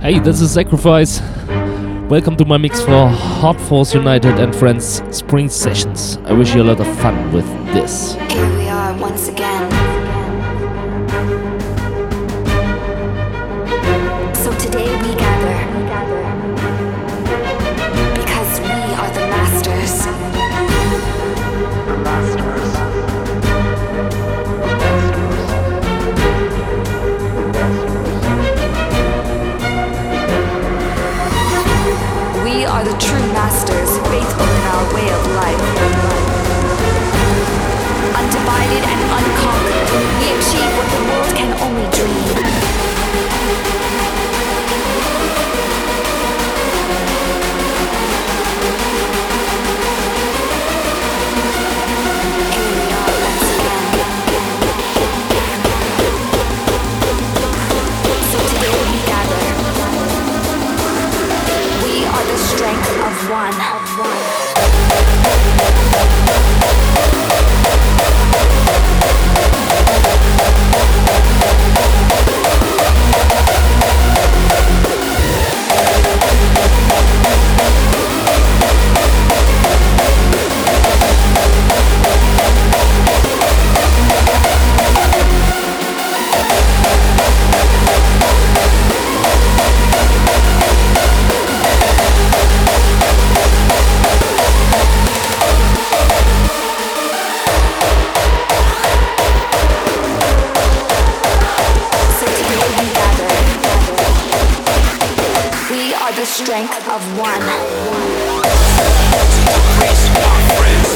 Hey, this is Sacrifice. Welcome to my mix for Hard Force United and Friends Spring Sessions. I wish you a lot of fun with this. Here we are once again. Respect.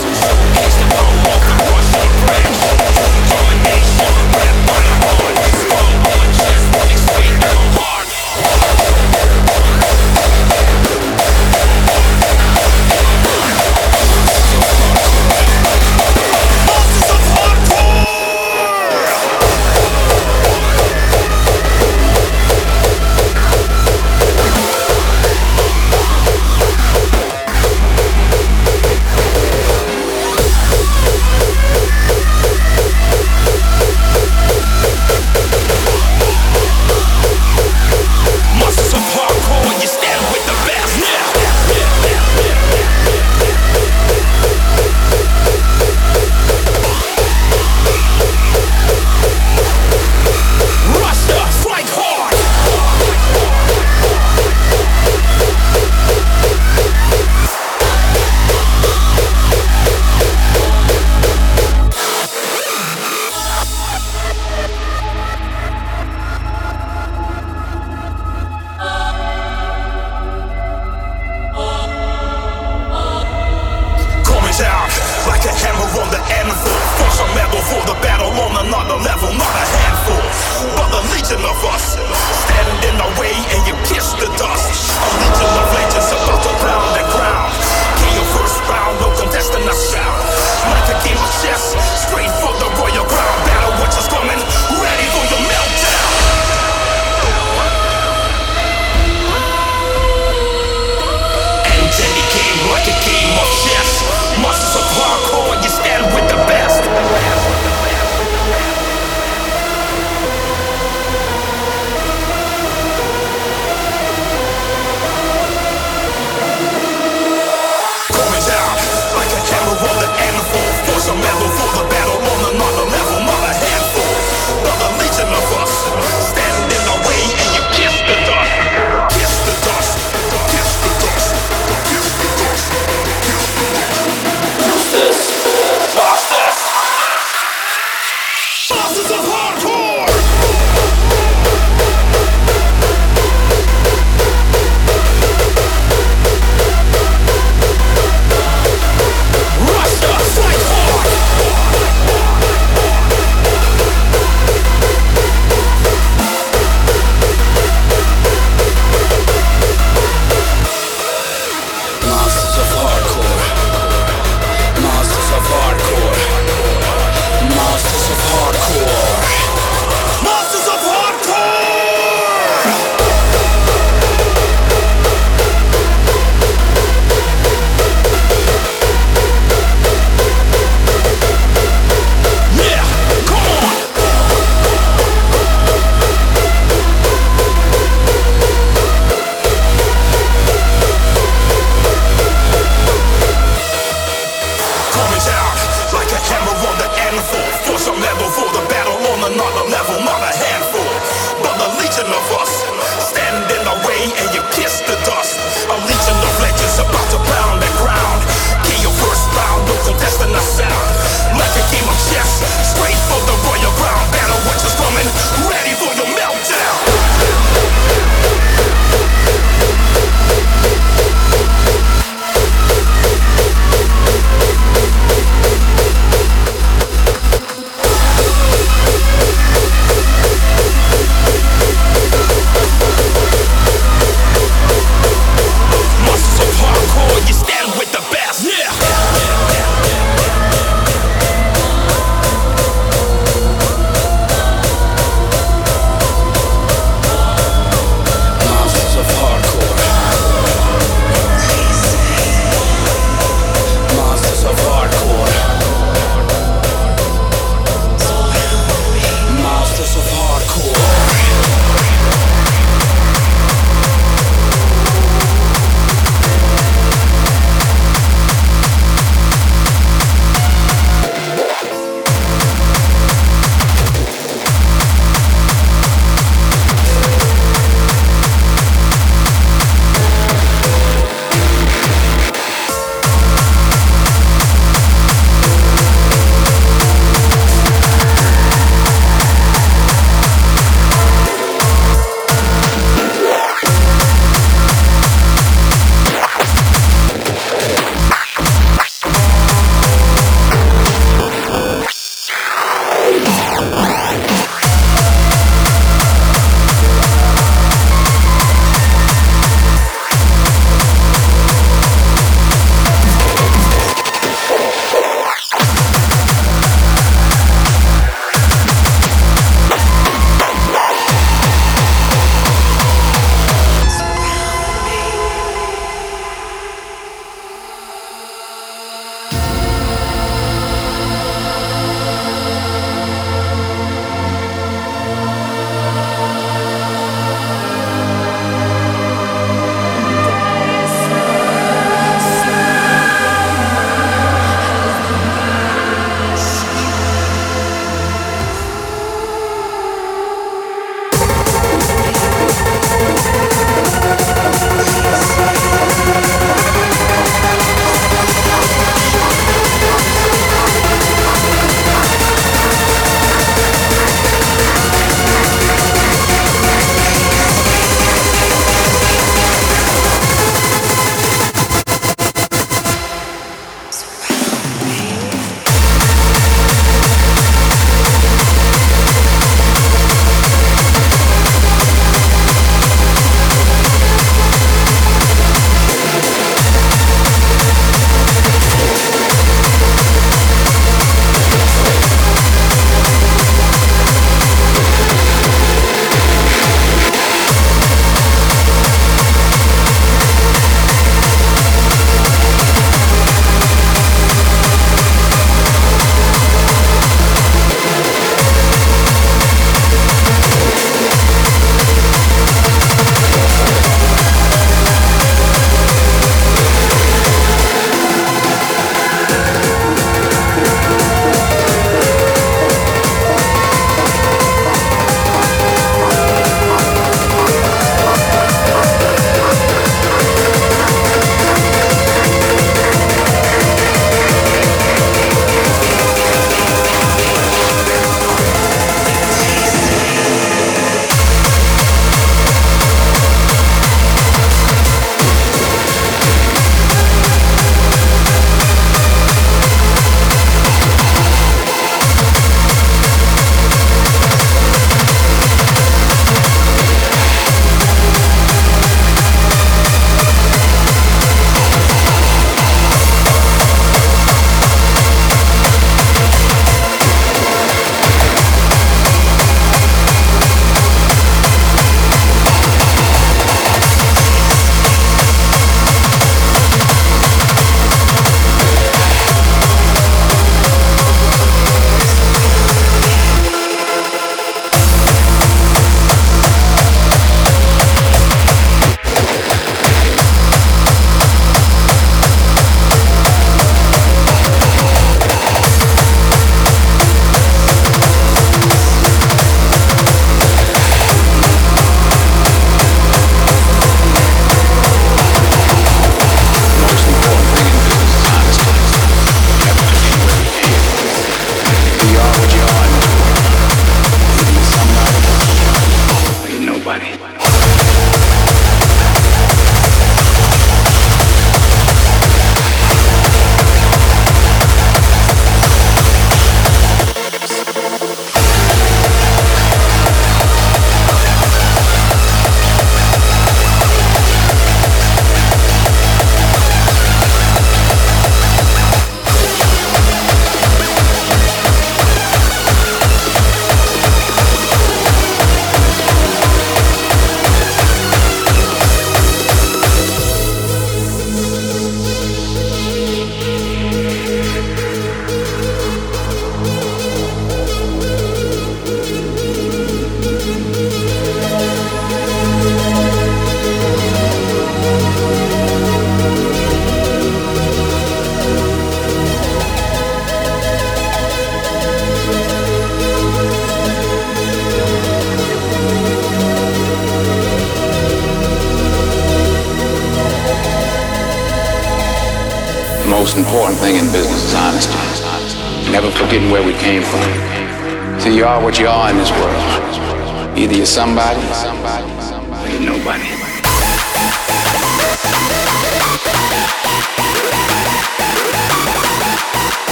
bar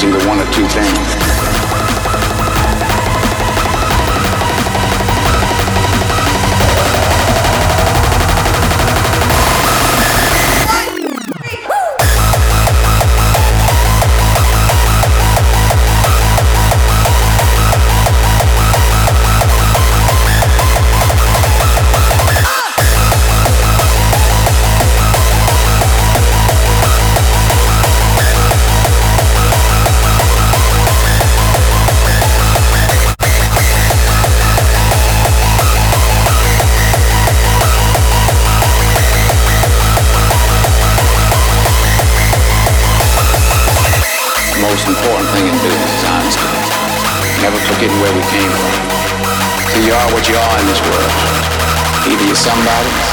compromising one or two things. somebody.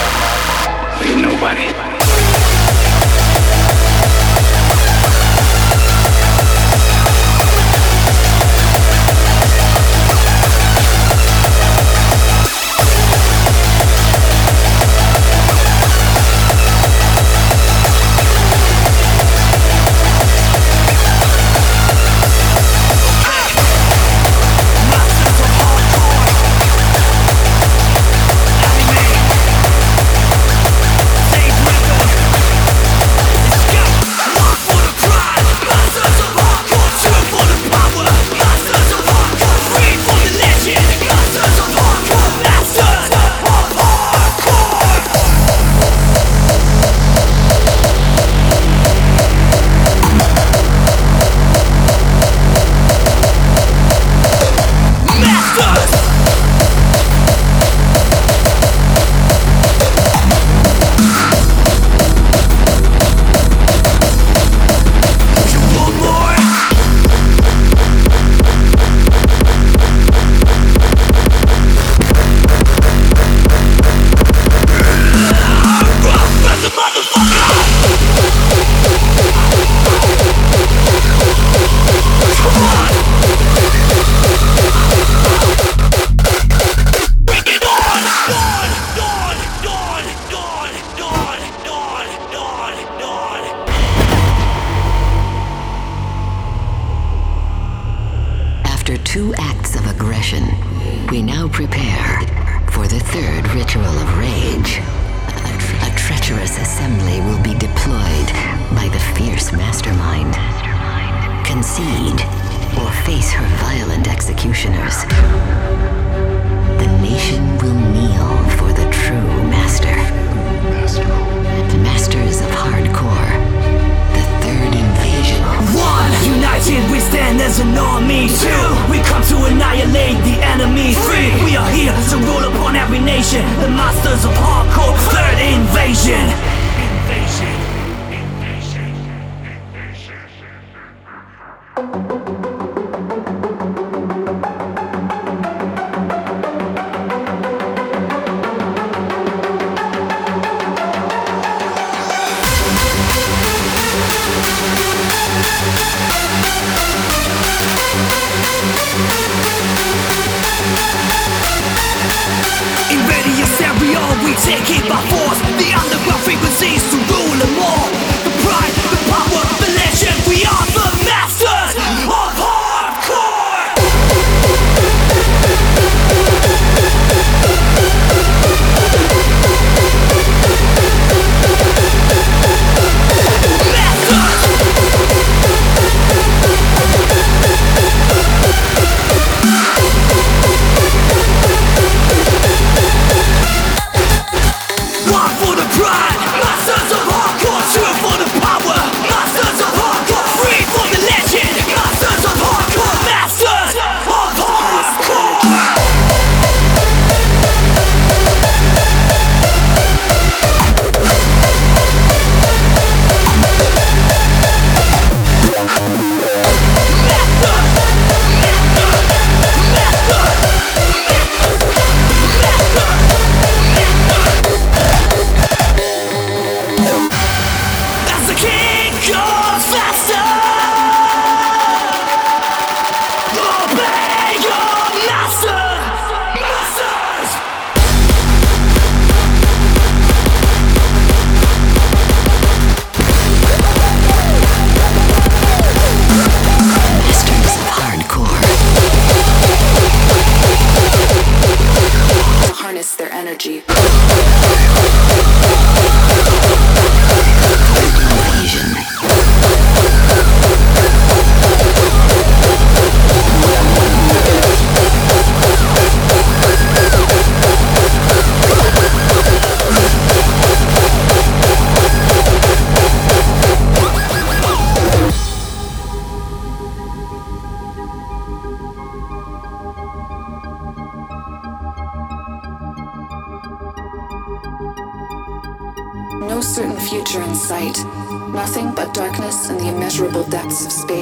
take it before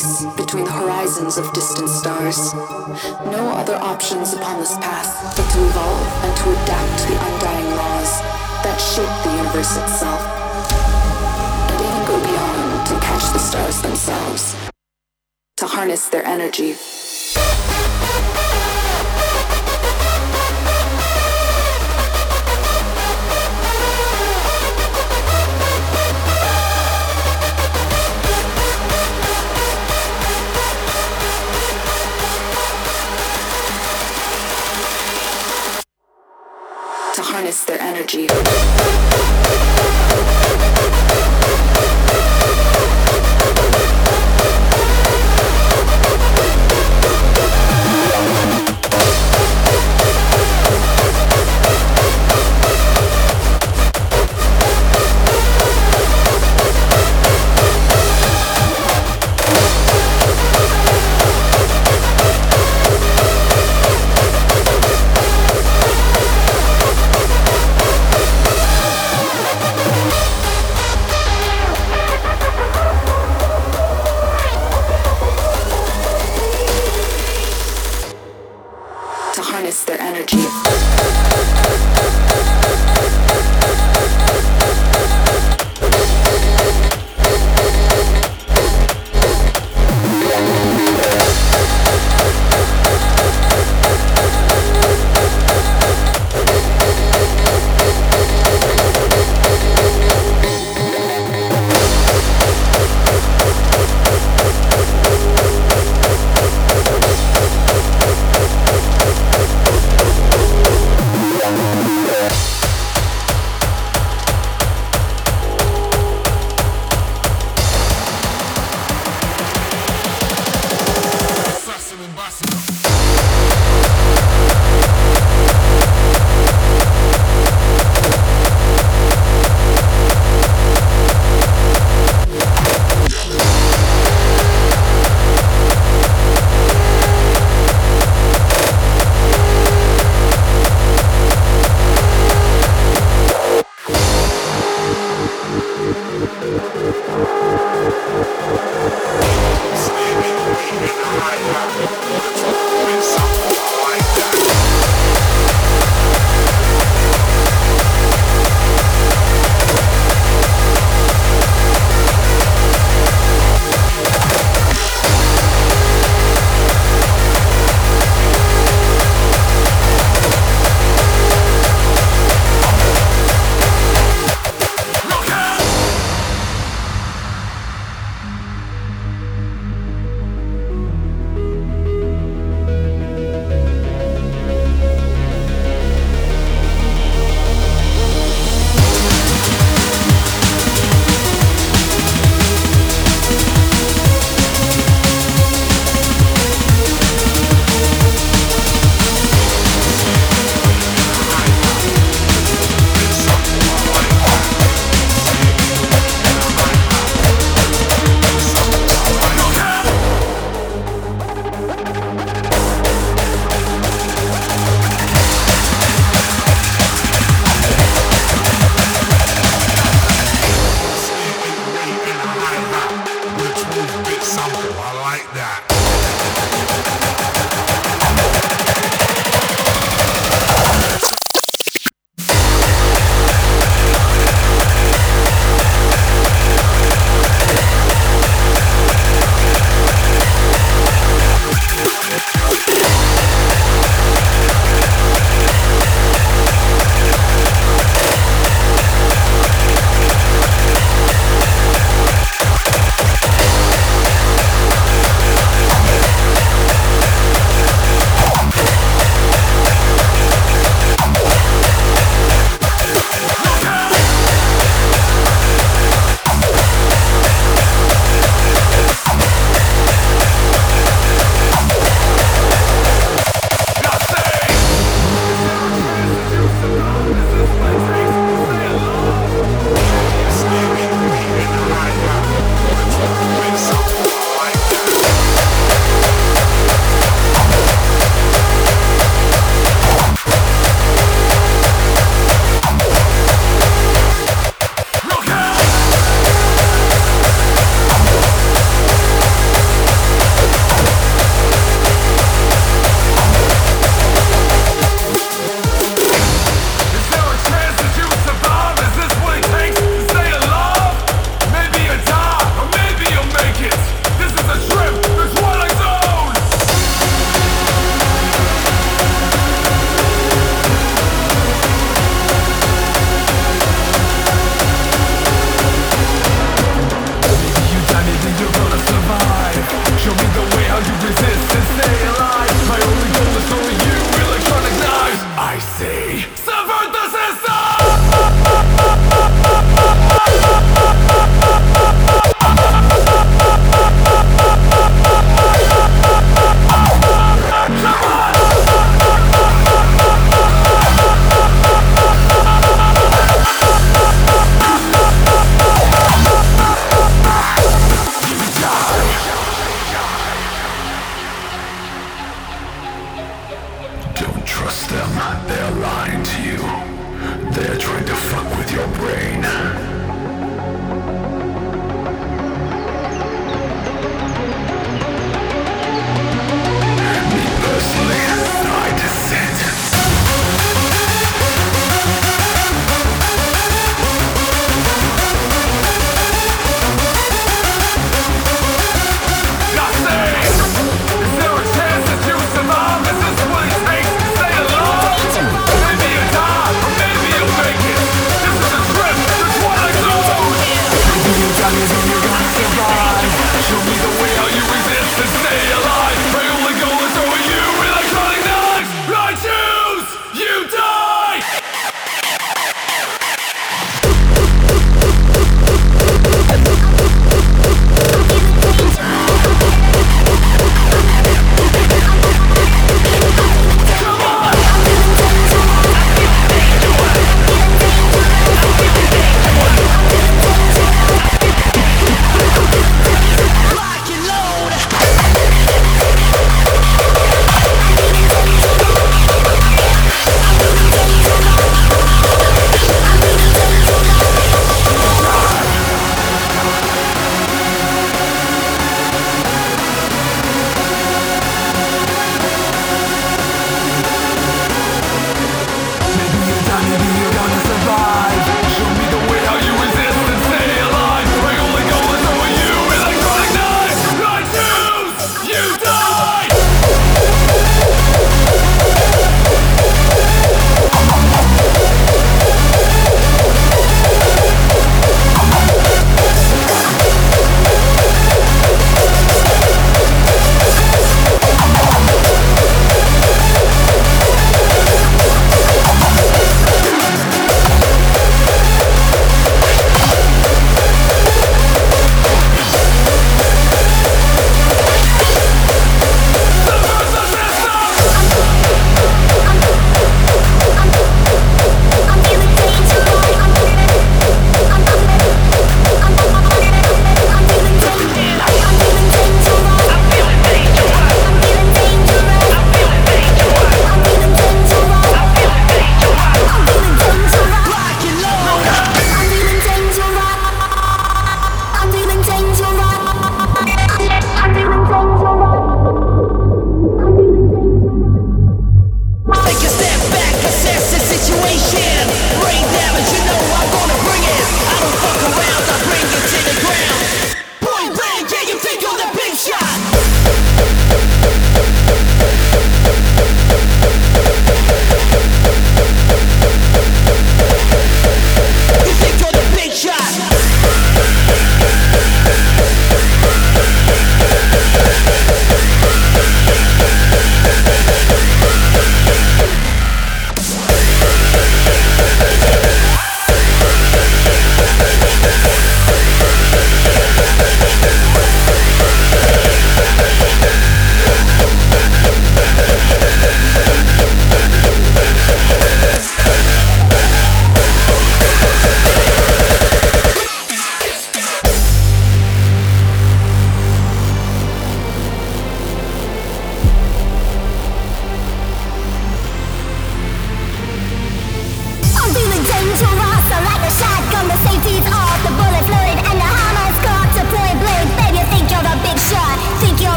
space between the horizons of distant stars. No other options upon this path but to evolve and to adapt to the undying laws that shape the universe itself. And even go beyond to catch the stars themselves. To harness their energy energy.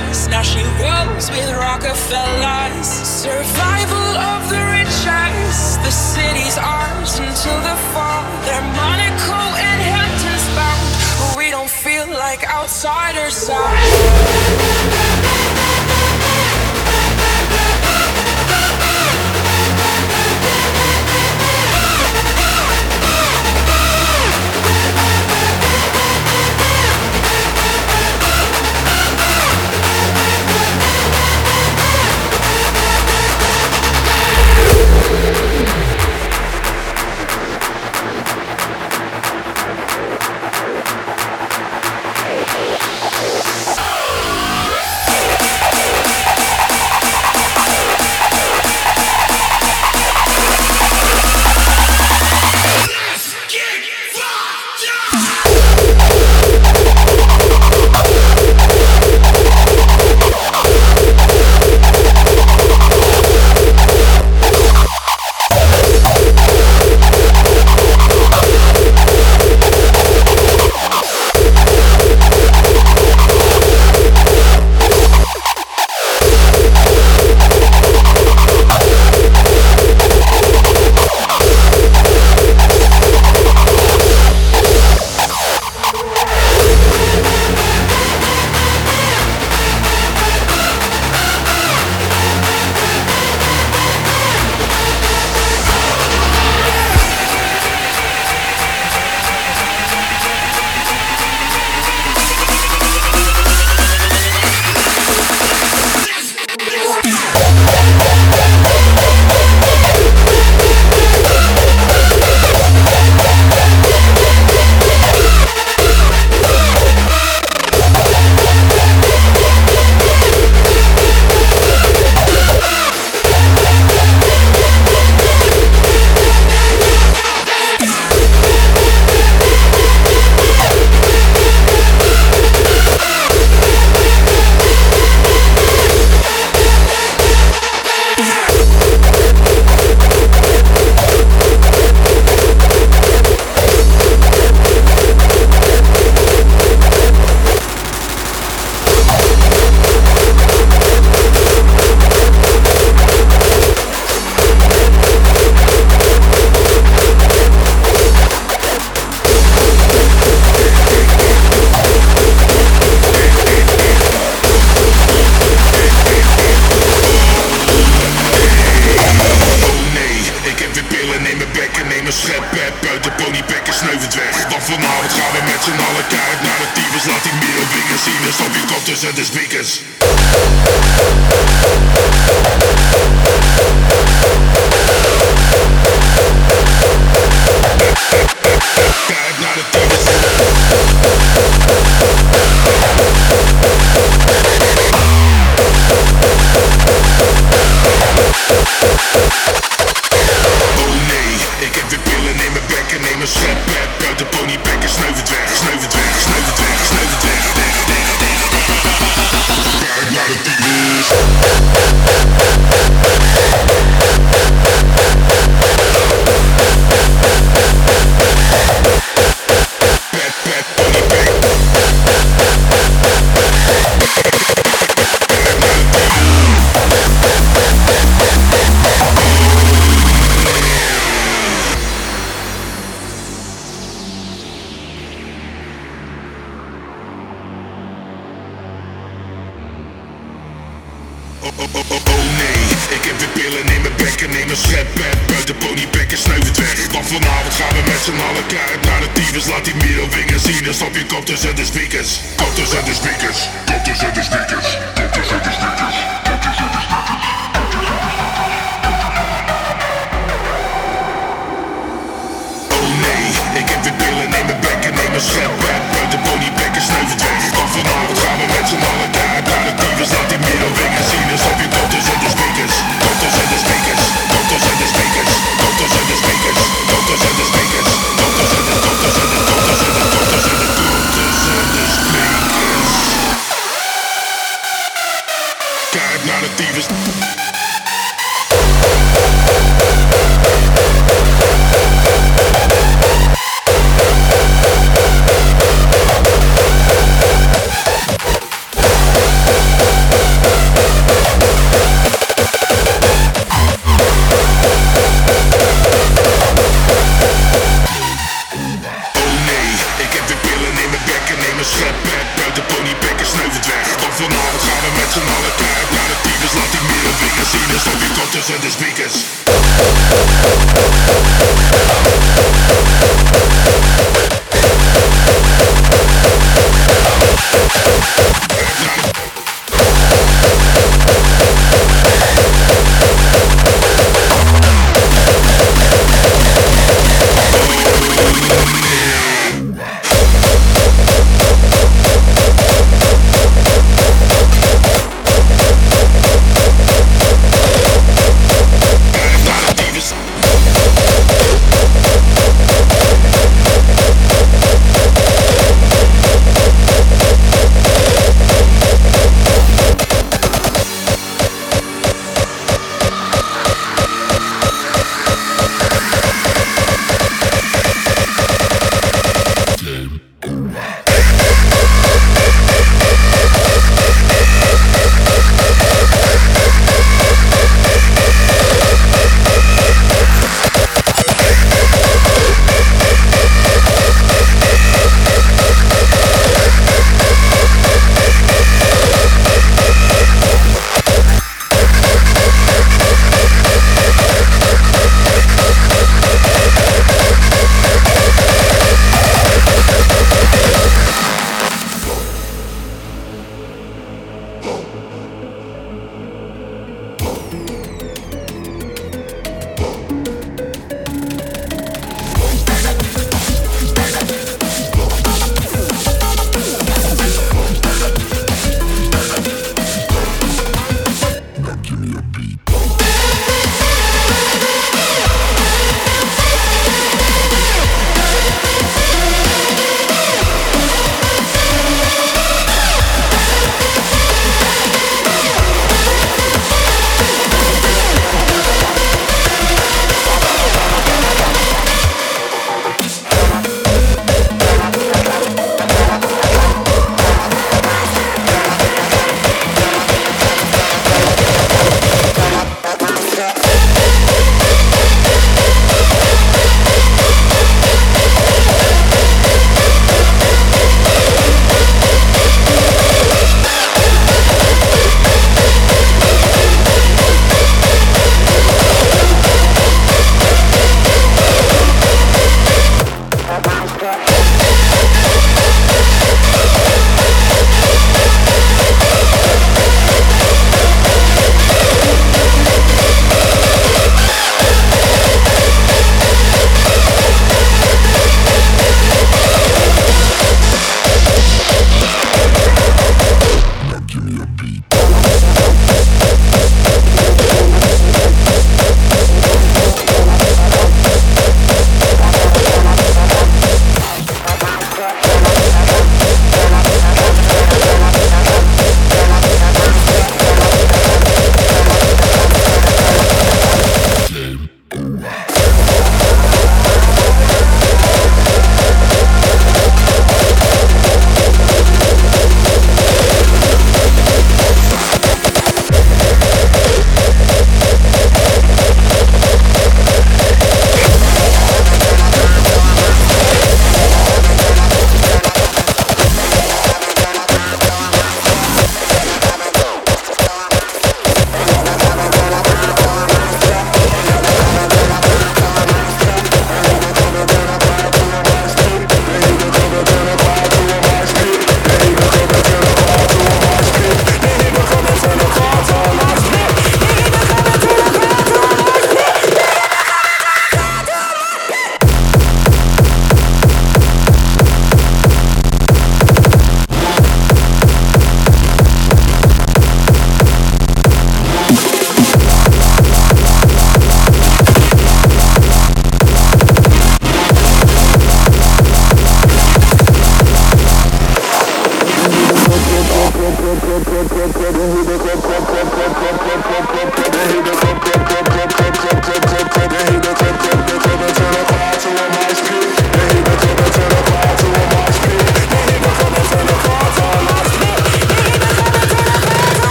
Success. Now she rolls with Rockefellers. Survival of the richest. The city's ours until the fall. They're Monaco and Hamptons bound. We don't feel like outsiders. Dokters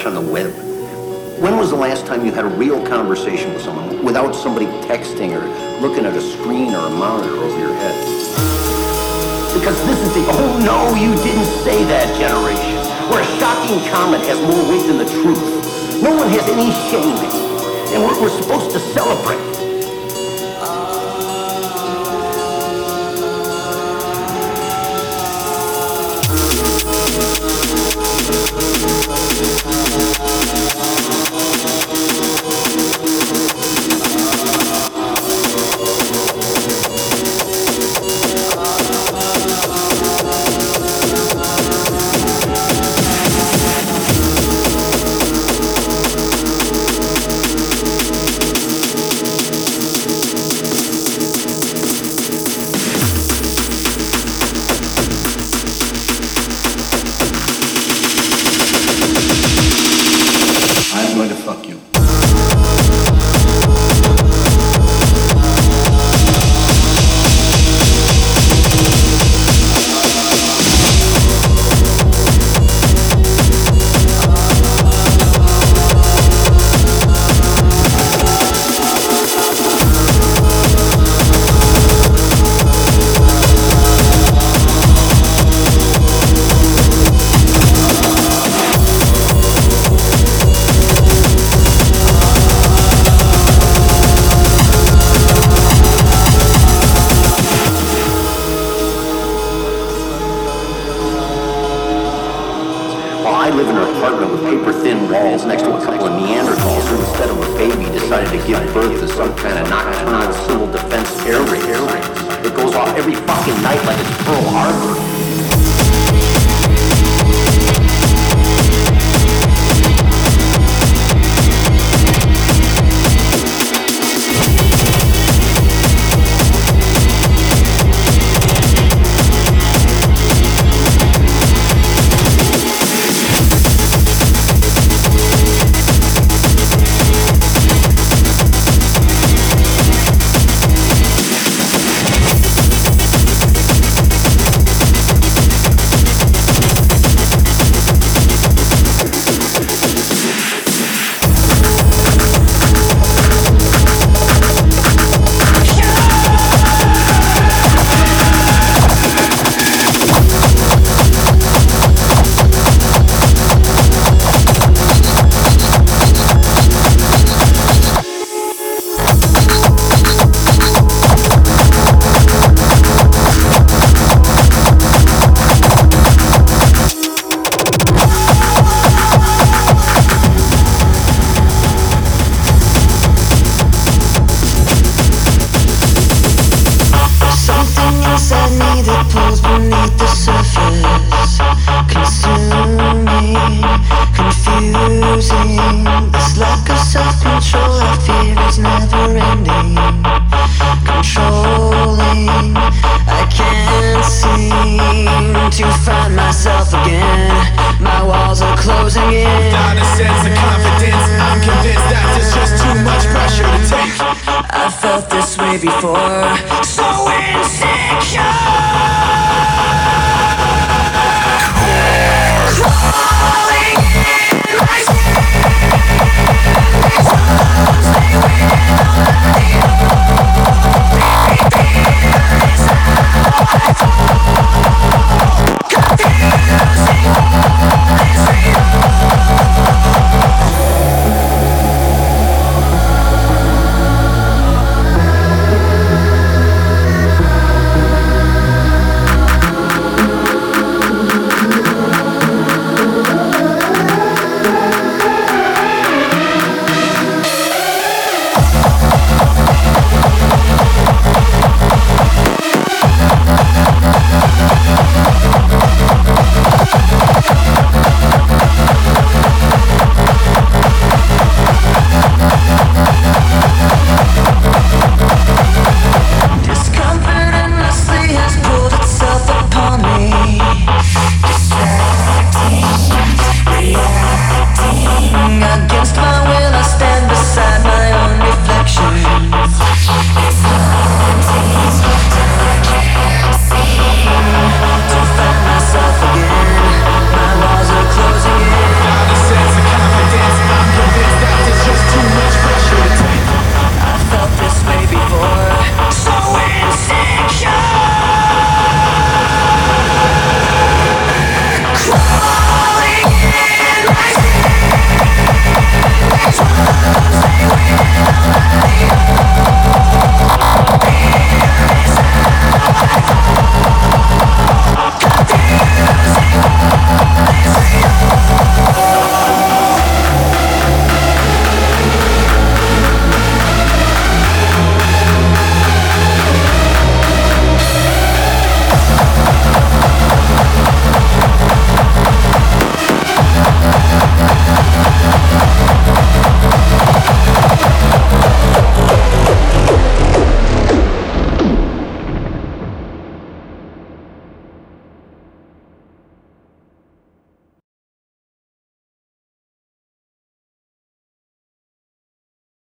watch on the web. When was the last time you had a real conversation with someone without somebody texting or looking at a screen or a monitor over your head? Because this is the oh no, you didn't say that generation, where a shocking comment has more weight than the truth. No one has any shame and we're, we're supposed to celebrate.